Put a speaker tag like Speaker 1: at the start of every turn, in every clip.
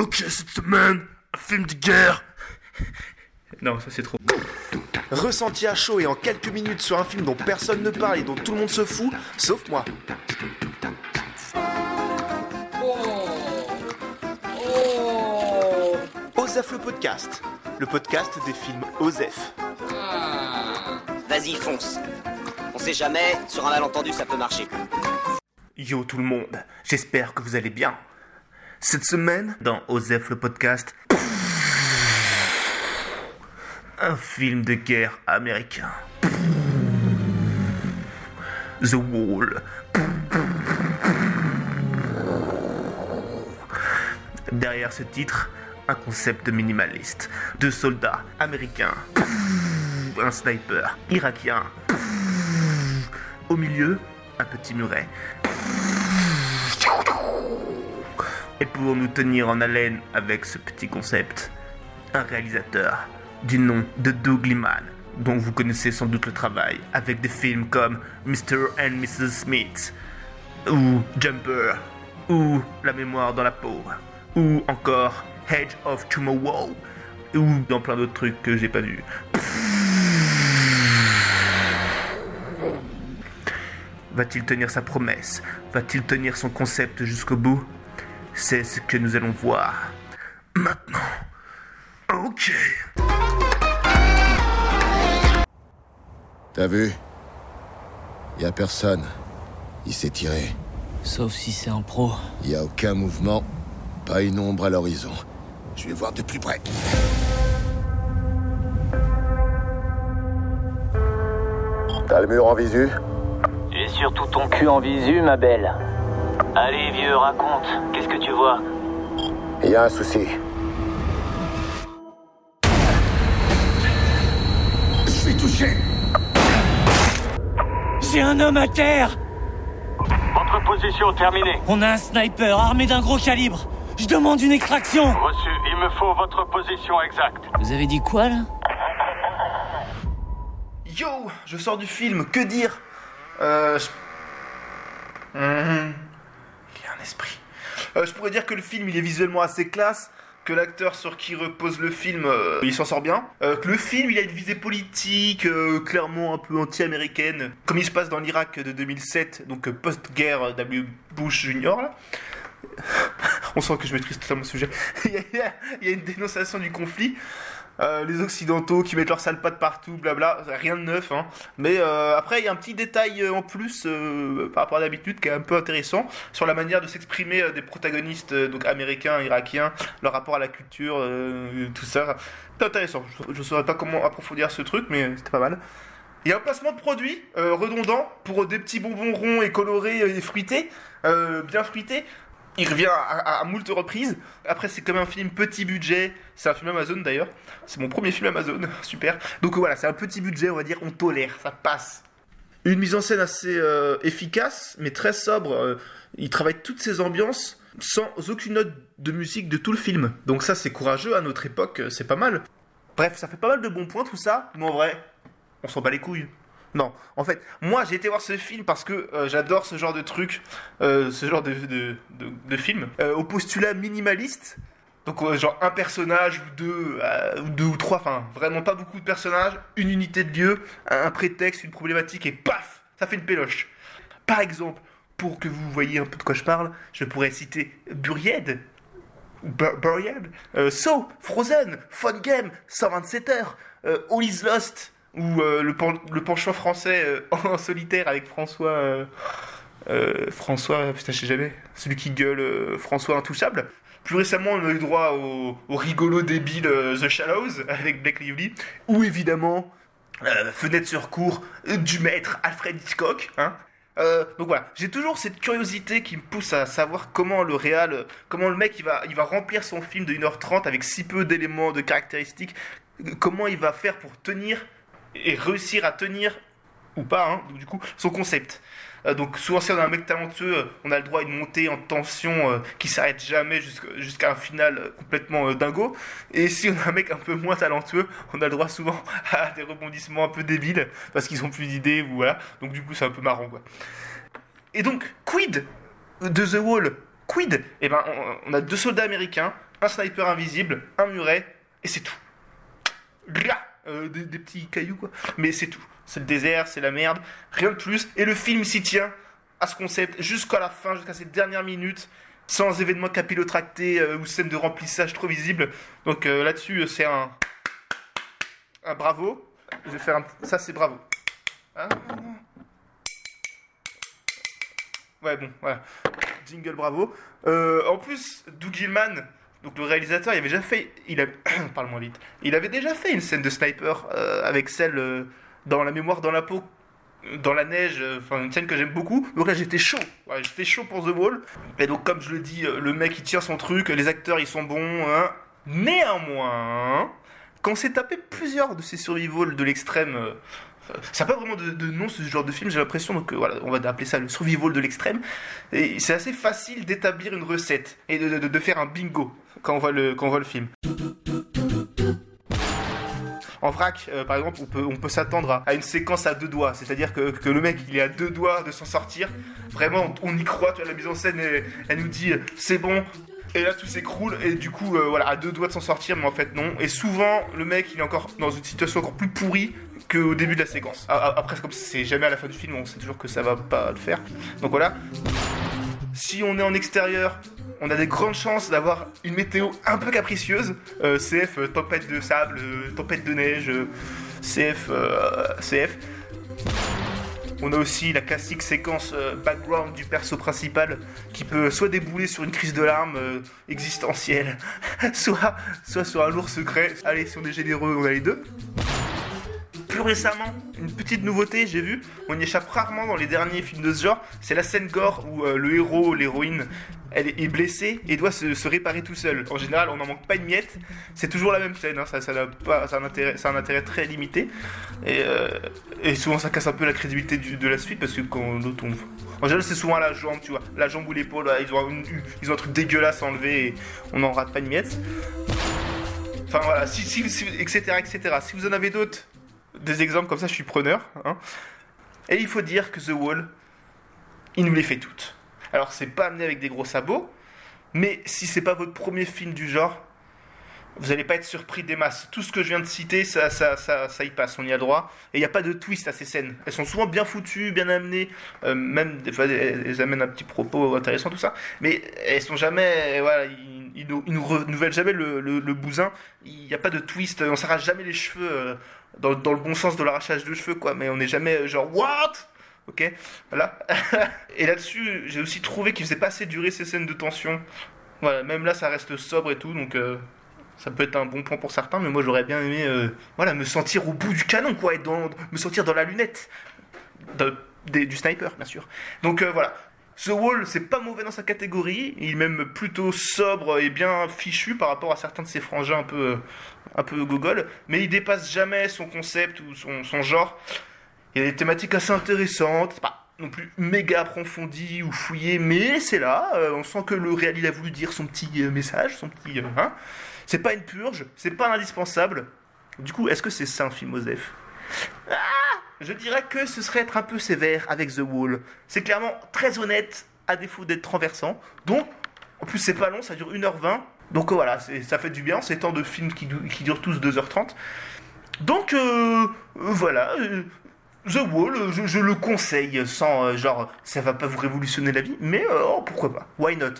Speaker 1: Ok, cette semaine, un film de guerre.
Speaker 2: Non, ça c'est trop.
Speaker 3: Ressenti à chaud et en quelques minutes sur un film dont personne ne parle et dont tout le monde se fout, sauf moi. Osef le podcast, le podcast des films Osef.
Speaker 4: Vas-y, fonce. On sait jamais, sur un malentendu, ça peut marcher.
Speaker 1: Yo tout le monde, j'espère que vous allez bien. Cette semaine, dans Osef le podcast, un film de guerre américain. The Wall. Derrière ce titre, un concept minimaliste. Deux soldats américains, un sniper irakien. Au milieu, un petit muret. Et pour nous tenir en haleine avec ce petit concept, un réalisateur du nom de Doug Liman, dont vous connaissez sans doute le travail, avec des films comme Mr. and Mrs. Smith, ou Jumper, ou La mémoire dans la peau, ou encore Hedge of Tomorrow, ou dans plein d'autres trucs que j'ai pas vus. Va-t-il tenir sa promesse? Va-t-il tenir son concept jusqu'au bout? C'est ce que nous allons voir. Maintenant. Ok.
Speaker 5: T'as vu? Y a personne. Il s'est tiré.
Speaker 6: Sauf si c'est un pro.
Speaker 5: Y a aucun mouvement, pas une ombre à l'horizon. Je vais voir de plus près. T'as le mur en visu?
Speaker 6: Et surtout ton cul en visu, ma belle. Allez, vieux, raconte. Qu'est-ce que tu vois
Speaker 5: Y a un souci. Je suis touché
Speaker 6: J'ai un homme à terre
Speaker 7: Votre position terminée.
Speaker 6: On a un sniper armé d'un gros calibre. Je demande une extraction
Speaker 7: Reçu. Il me faut votre position exacte.
Speaker 6: Vous avez dit quoi, là
Speaker 1: Yo, je sors du film, que dire Euh. je- Mhm. Esprit. Euh, je pourrais dire que le film il est visuellement assez classe, que l'acteur sur qui repose le film euh, il s'en sort bien, euh, que le film il a une visée politique clairement un peu anti-américaine, comme il se passe dans l'Irak de 2007, donc post-guerre W. Bush Jr. On sent que je maîtrise totalement le sujet. il y a une dénonciation du conflit. Euh, les Occidentaux qui mettent leurs sales pattes partout, blabla, rien de neuf. Hein. Mais euh, après, il y a un petit détail euh, en plus par rapport à d'habitude qui est un peu intéressant sur la manière de s'exprimer des protagonistes donc américains, irakiens, leur rapport à la culture, tout ça. C'est intéressant. Je ne saurais pas comment approfondir ce truc, mais c'était pas mal. Il y a un placement de produit redondant pour des petits bonbons ronds et colorés et fruités, bien fruités. Il revient à, moult reprises. Après, c'est comme un film petit budget. C'est un film Amazon d'ailleurs. C'est mon premier film Amazon. Super. Donc voilà, c'est un petit budget, on va dire. On tolère, ça passe. Une mise en scène assez euh, efficace, mais très sobre. Euh, il travaille toutes ces ambiances sans aucune note de musique de tout le film. Donc ça, c'est courageux à notre époque. euh, C'est pas mal. Bref, ça fait pas mal de bons points tout ça. Mais en vrai, on s'en bat les couilles. Non, en fait, moi j'ai été voir ce film parce que euh, j'adore ce genre de truc, euh, ce genre de, de, de, film, euh, au postulat minimaliste. Donc, genre un personnage ou deux, ou deux ou trois, enfin vraiment pas beaucoup de personnages, une unité de lieu, un, prétexte, une problématique et paf, ça fait une péloche. Par exemple, pour que vous voyez un peu de quoi je parle, je pourrais citer Buried, Bur- Buried, So, Frozen, Fun Game, 127 heures, All is Lost, ou euh, le, le penchant français euh, en solitaire avec François. euh, euh, François, putain, je sais jamais, celui qui gueule François Intouchable. Plus récemment, on a eu droit au, rigolo débile The Shallows avec Blake Lively, ou évidemment Fenêtre sur cour euh, du maître Alfred Hitchcock. Hein. Donc voilà, j'ai toujours cette curiosité qui me pousse à savoir comment le réal, comment le mec il va, il va remplir son film de 1h30 avec si peu d'éléments, de caractéristiques, comment il va faire pour tenir et réussir à tenir ou pas, hein, du coup, son concept. Euh, donc souvent si on a un mec talentueux, euh, on a le droit à une montée en tension euh, qui s'arrête jamais jusqu'à un final euh, complètement dingo. Et si on a un mec un peu moins talentueux, on a le droit souvent à des rebondissements un peu débiles parce qu'ils ont plus d'idées ou voilà. Donc du coup c'est un peu marrant quoi. Et donc quid de The Wall? Quid? Eh ben, on, a deux soldats américains, un sniper invisible, un muret, et c'est tout. Euh, des, petits cailloux, quoi. Mais c'est tout. C'est le désert, c'est la merde, rien de plus. Et le film s'y tient à ce concept jusqu'à la fin, jusqu'à ces dernières minutes, sans événements capillotractés euh, ou scène de remplissage trop visible. Donc euh, là-dessus, c'est un, un bravo. Je vais faire un... Ça, c'est bravo. Hein ouais, bon, voilà. Jingle bravo. En plus, Doug Gilman, donc le réalisateur, il avait déjà fait... Il. Parle moins vite. Il avait déjà fait une scène de sniper euh, avec celle euh, dans La mémoire dans la peau dans la neige, euh, enfin une scène que j'aime beaucoup. Donc là j'étais chaud, Ouais, j'étais chaud pour The Wall. Et donc comme je le dis, le mec il tire son truc, les acteurs ils sont bons. hein. Néanmoins, quand s'est tapé plusieurs de ces survival de l'extrême, ça n'a pas vraiment de, nom ce genre de film, j'ai l'impression, donc voilà, on va appeler ça le survival de l'extrême. Et c'est assez facile d'établir une recette et de, faire un bingo quand on voit le, film. En vrac, euh, par exemple, on peut, s'attendre à, une séquence à deux doigts. C'est-à-dire que, le mec, il est à deux doigts de s'en sortir. Vraiment, on y croit. Tu vois, la mise en scène, elle, elle nous dit, euh, c'est bon. Et là, tout s'écroule. Et du coup, euh, voilà, à deux doigts de s'en sortir, mais en fait, non. Et souvent, le mec, il est encore dans une situation encore plus pourrie qu'au début de la séquence. A- a- Après, comme c'est jamais à la fin du film, on sait toujours que ça va pas le faire. Donc voilà. Si on est en extérieur, on a des grandes chances d'avoir une météo un peu capricieuse. Euh, CF, euh, tempête de sable, euh, tempête de neige, CF, CF. On a aussi la classique séquence euh, background du perso principal qui peut soit débouler sur une crise de larmes euh, existentielle, soit, soit sur un lourd secret. Allez, si on est généreux, on a les deux. Récemment, une petite nouveauté, j'ai vu, on y échappe rarement dans les derniers films de ce genre, c'est la scène gore où euh, le héros, l'héroïne, elle est- blessée et doit se, réparer tout seul. En général, on n'en manque pas une miette, c'est toujours la même scène, hein, ça, n'a pas, ça, a un intérêt, ça a un intérêt très limité. Et, euh, souvent, ça casse un peu la crédibilité de la suite parce que quand l'autre tombe. En général, c'est souvent la jambe, tu vois, la jambe ou l'épaule, ils ont un truc dégueulasse à enlever et on n'en rate pas une miette. Enfin voilà, si, si, si- etc., etc. Si vous en avez d'autres, des exemples comme ça, je suis preneur. hein. Et il faut dire que The Wall, il nous les fait toutes. Alors c'est pas amené avec des gros sabots, mais si c'est pas votre premier film du genre, vous allez pas être surpris des masses. Tout ce que je viens de citer, ça, y passe, on y a droit. Et il n'y a pas de twist à ces scènes. Elles sont souvent bien foutues, bien amenées, euh, même des fois elles, amènent un petit propos intéressant, tout ça. Mais elles sont jamais, voilà, ils, ils renouvellent jamais le, bousin. Il n'y a pas de twist, on s'arrache jamais les cheveux euh, dans, le bon sens de l'arrachage de cheveux, quoi. Mais on n'est jamais euh, genre what? Ok, voilà. et là-dessus, j'ai aussi trouvé qu'il faisait pas assez durer ces scènes de tension. Voilà, même là, ça reste sobre et tout, donc ça peut être un bon point pour certains, mais moi j'aurais bien aimé, euh, voilà, me sentir au bout du canon, quoi, être dans, me sentir dans la lunette du sniper, bien sûr. Donc euh, voilà. The Wall, c'est pas mauvais dans sa catégorie, il est même plutôt sobre et bien fichu par rapport à certains de ses frangins un peu, un peu gogol, mais il dépasse jamais son concept ou son, genre. Il y a des thématiques assez intéressantes, pas non plus méga approfondi ou fouillé, mais c'est là, euh, on sent que le réal il a voulu dire son petit euh, message, son petit... euh, hein. C'est pas une purge, c'est pas indispensable. Du coup, est-ce que c'est ça un film Osef Ah Je dirais que ce serait être un peu sévère avec The Wall. C'est clairement très honnête, à défaut d'être renversant. Donc, en plus c'est pas long, ça dure 1h20. Donc voilà, ça fait du bien, c'est tant de films qui, du- qui durent tous 2h30. Donc voilà, The Wall, euh, je, je le conseille sans euh, genre ça va pas vous révolutionner la vie, mais euh, oh, pourquoi pas, why not?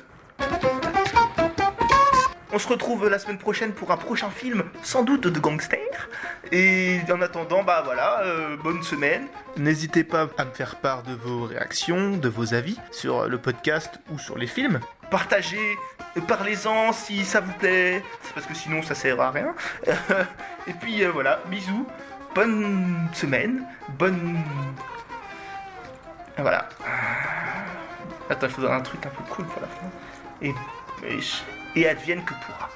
Speaker 1: On se retrouve la semaine prochaine pour un prochain film, sans doute de gangster. Et en attendant, bah voilà, euh, bonne semaine. N'hésitez pas à me faire part de vos réactions, de vos avis sur le podcast ou sur les films. Partagez, parlez-en si ça vous plaît, parce que sinon ça sert à rien. Et puis voilà, bisous, bonne semaine, bonne. Et Voilà. Attends, il faudra un truc un peu cool pour la fin. Et, et, et advienne que pourra.